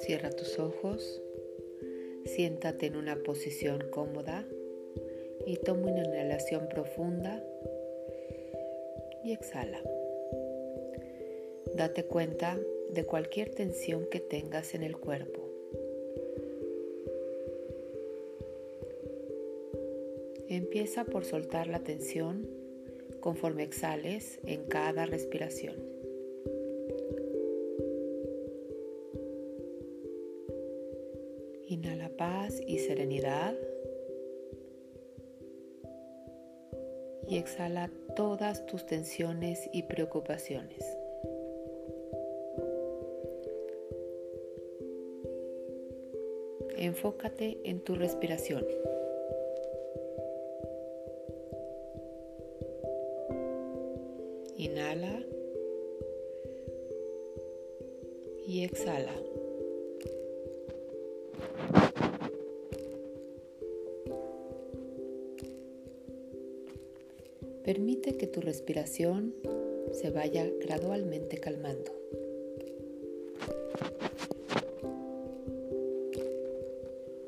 Cierra tus ojos, siéntate en una posición cómoda y toma una inhalación profunda y exhala. Date cuenta de cualquier tensión que tengas en el cuerpo. Empieza por soltar la tensión conforme exhales en cada respiración. Inhala paz y serenidad. Y exhala todas tus tensiones y preocupaciones. Enfócate en tu respiración. Inhala y exhala. Permite que tu respiración se vaya gradualmente calmando.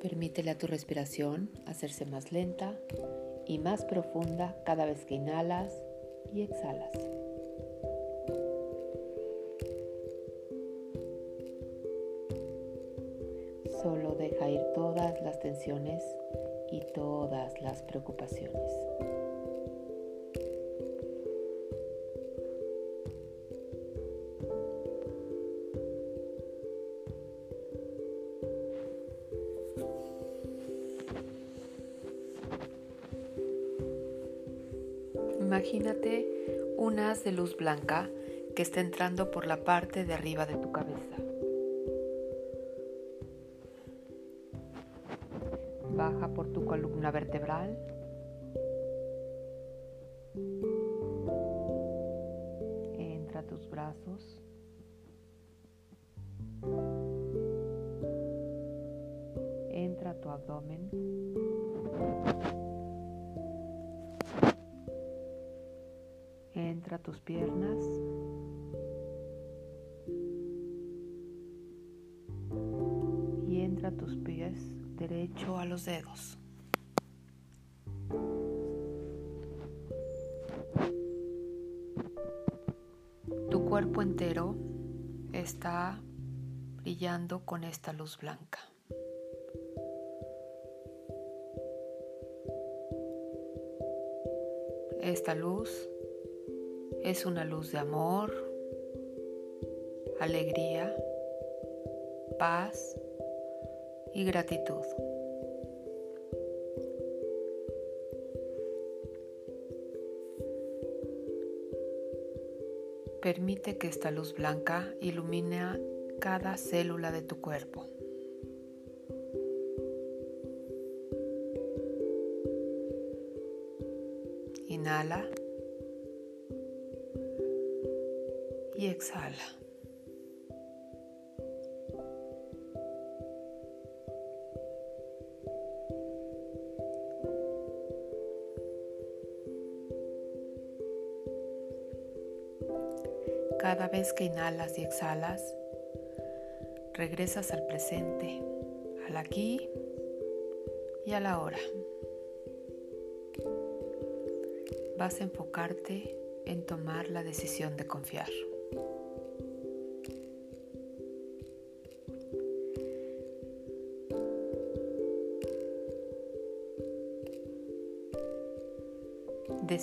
Permítele a tu respiración hacerse más lenta y más profunda cada vez que inhalas y exhalas. Solo deja ir todas las tensiones y todas las preocupaciones. Imagínate un haz de luz blanca que está entrando por la parte de arriba de tu cabeza. Baja por tu columna vertebral. Entra a tus brazos. Entra a tu abdomen. Entra a tus piernas. Y entra tus pies derecho a los dedos. Tu cuerpo entero está brillando con esta luz blanca. Esta luz es una luz de amor, alegría, paz y gratitud. Permite que esta luz blanca ilumine cada célula de tu cuerpo. Inhala. Y exhala. Cada vez que inhalas y exhalas, regresas al presente, al aquí y a la hora. Vas a enfocarte en tomar la decisión de confiar.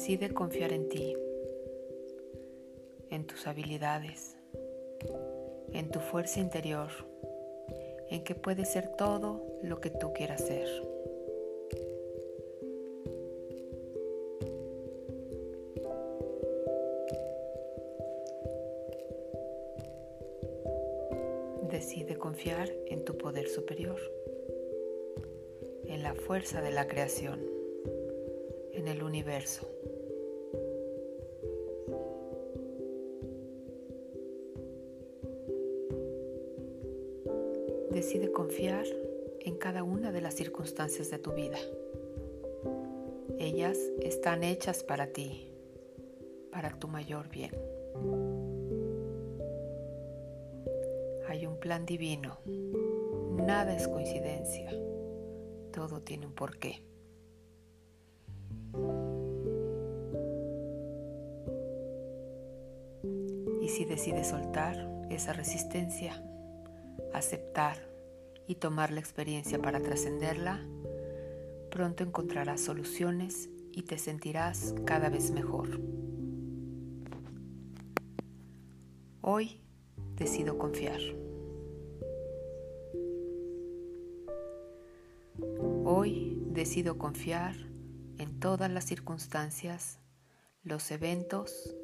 Decide confiar en ti, en tus habilidades, en tu fuerza interior, en que puedes ser todo lo que tú quieras ser. Decide confiar en tu poder superior, en la fuerza de la creación en el universo. Decide confiar en cada una de las circunstancias de tu vida. Ellas están hechas para ti. para tu mayor bien. Hay un plan divino, nada es coincidencia, todo tiene un porqué. Y si decides soltar esa resistencia, aceptar y tomar la experiencia para trascenderla, pronto encontrarás soluciones y te sentirás cada vez mejor. Hoy decido confiar. Hoy decido confiar en todas las circunstancias, los eventos,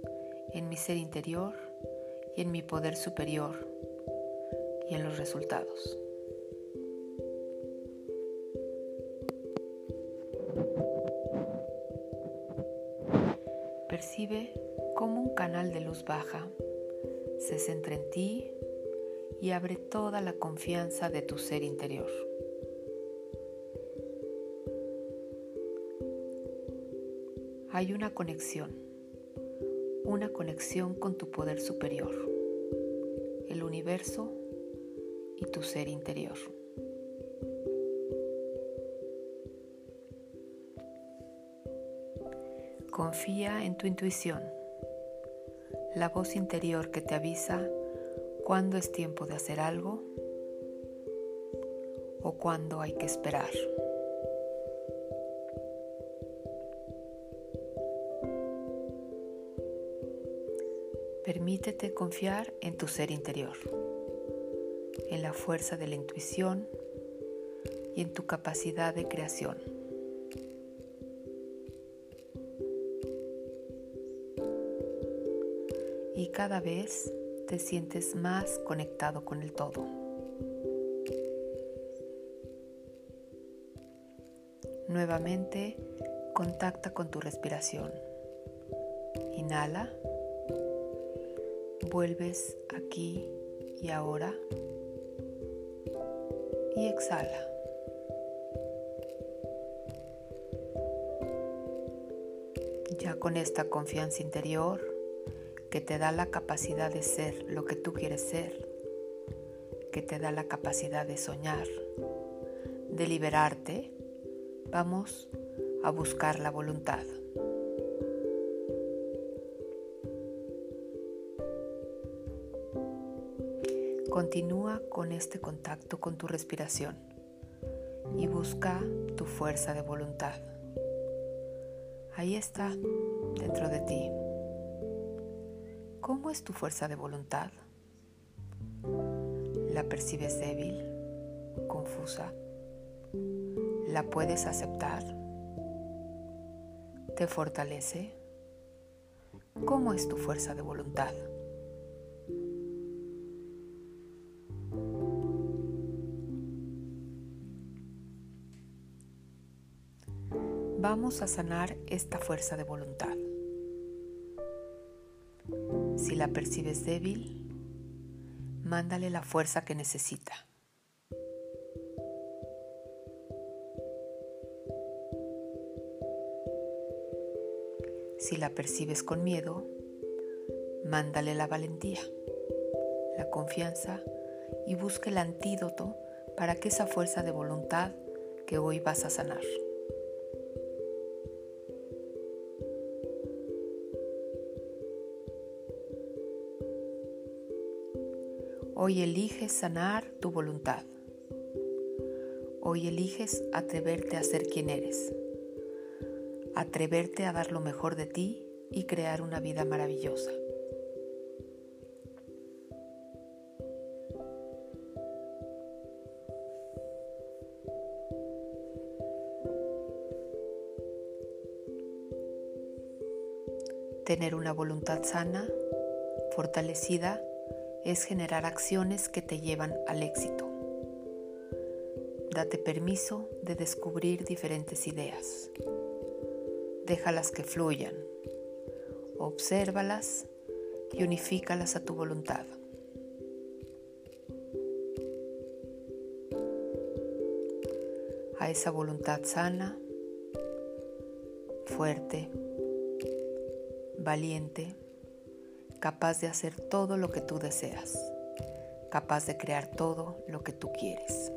en mi ser interior y en mi poder superior y en los resultados. Percibe cómo un canal de luz baja se centra en ti y abre toda la confianza de tu ser interior. Hay una conexión, una conexión con tu poder superior, el universo y tu ser interior. Confía en tu intuición, la voz interior que te avisa cuándo es tiempo de hacer algo o cuándo hay que esperar. Permítete confiar en tu ser interior, en la fuerza de la intuición y en tu capacidad de creación. Y cada vez te sientes más conectado con el todo. Nuevamente contacta con tu respiración. Inhala. Vuelves aquí y ahora. Y exhala. Ya con esta confianza interior, que te da la capacidad de ser lo que tú quieres ser, que te da la capacidad de soñar, de liberarte, vamos a buscar la voluntad. Continúa con este contacto con tu respiración y busca tu fuerza de voluntad. Ahí está, dentro de ti. ¿Cómo es tu fuerza de voluntad? ¿La percibes débil, confusa? ¿La puedes aceptar? ¿Te fortalece? ¿Cómo es tu fuerza de voluntad? Vamos a sanar esta fuerza de voluntad. La percibes débil, mándale la fuerza que necesita. Si la percibes con miedo, mándale la valentía, la confianza y busque el antídoto para que esa fuerza de voluntad que hoy vas a sanar. Hoy eliges sanar tu voluntad. Hoy eliges atreverte a ser quien eres. Atreverte a dar lo mejor de ti y crear una vida maravillosa. Tener una voluntad sana, fortalecida es generar acciones que te llevan al éxito. Date permiso de descubrir diferentes ideas. Déjalas que fluyan. Obsérvalas y unifícalas a tu voluntad. A esa voluntad sana, fuerte, valiente, capaz de hacer todo lo que tú deseas, capaz de crear todo lo que tú quieres.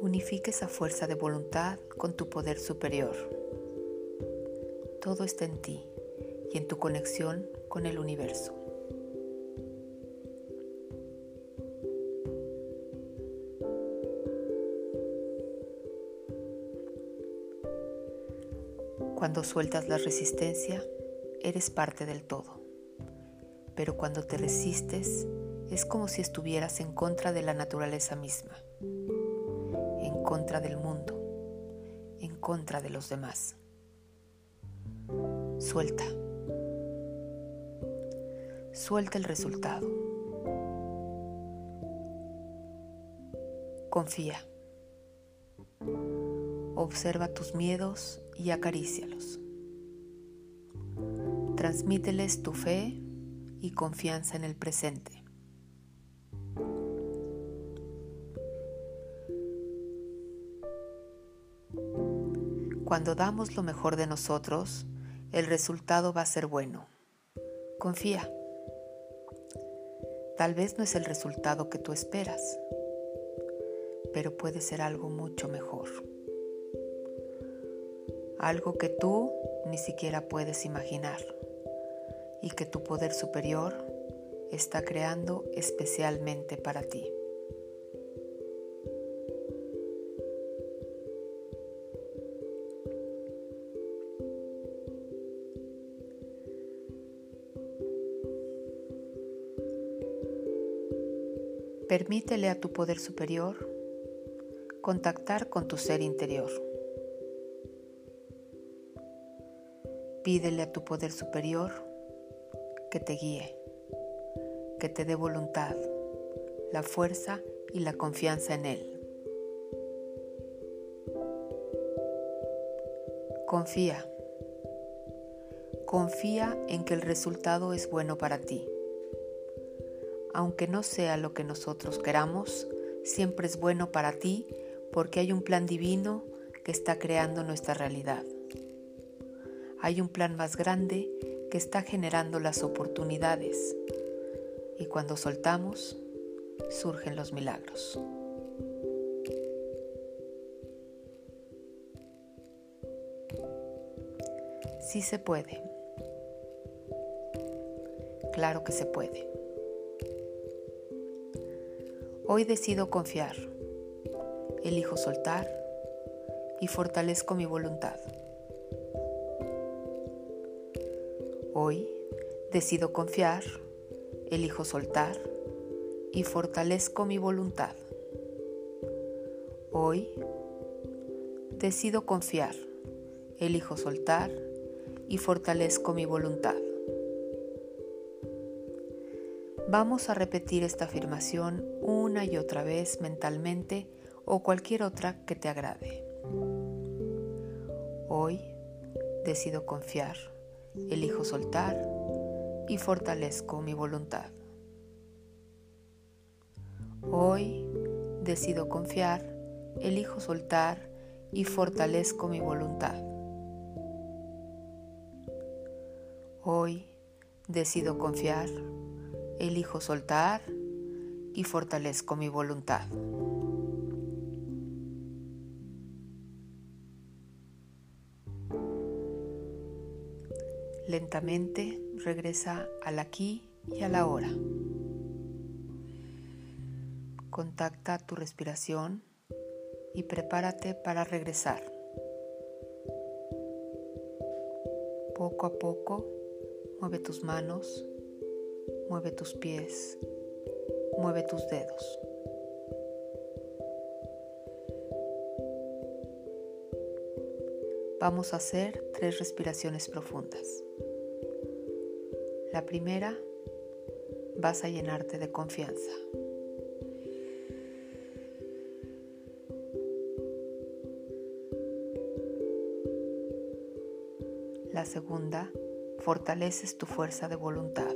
Unifique esa fuerza de voluntad con tu poder superior. Todo está en ti y en tu conexión con el universo. Cuando sueltas la resistencia, eres parte del todo. Pero cuando te resistes, es como si estuvieras en contra de la naturaleza misma, en contra del mundo, en contra de los demás. Suelta. Suelta el resultado. Confía. Observa tus miedos y acarícialos. Transmíteles tu fe y confianza en el presente. Cuando damos lo mejor de nosotros, el resultado va a ser bueno. Confía. Tal vez no es el resultado que tú esperas, pero puede ser algo mucho mejor. Algo que tú ni siquiera puedes imaginar y que tu poder superior está creando especialmente para ti. Permítele a tu poder superior contactar con tu ser interior. Pídele a tu poder superior que te guíe, que te dé voluntad, la fuerza y la confianza en Él. Confía. Confía en que el resultado es bueno para ti aunque no sea lo que nosotros queramos, siempre es bueno para ti porque hay un plan divino que está creando nuestra realidad. Hay un plan más grande que está generando las oportunidades y cuando soltamos surgen los milagros. Sí se puede. Claro que se puede. Hoy decido confiar, elijo soltar y fortalezco mi voluntad. Hoy decido confiar, elijo soltar y fortalezco mi voluntad. Hoy decido confiar, elijo soltar y fortalezco mi voluntad. Vamos a repetir esta afirmación una y otra vez mentalmente o cualquier otra que te agrade. Hoy decido confiar, elijo soltar y fortalezco mi voluntad. Hoy decido confiar, elijo soltar y fortalezco mi voluntad. Hoy decido confiar, elijo soltar y fortalezco mi voluntad. Lentamente regresa al aquí y a la hora. Contacta tu respiración y prepárate para regresar. Poco a poco mueve tus manos Mueve tus pies, mueve tus dedos. Vamos a hacer tres respiraciones profundas. La primera, vas a llenarte de confianza. La segunda, fortaleces tu fuerza de voluntad.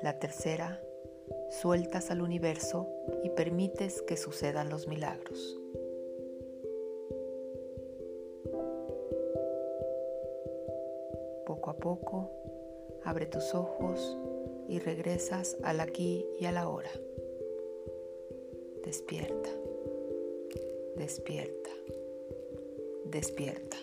La tercera, sueltas al universo y permites que sucedan los milagros. Poco a poco, abre tus ojos y regresas al aquí y a la hora. Despierta, despierta, despierta.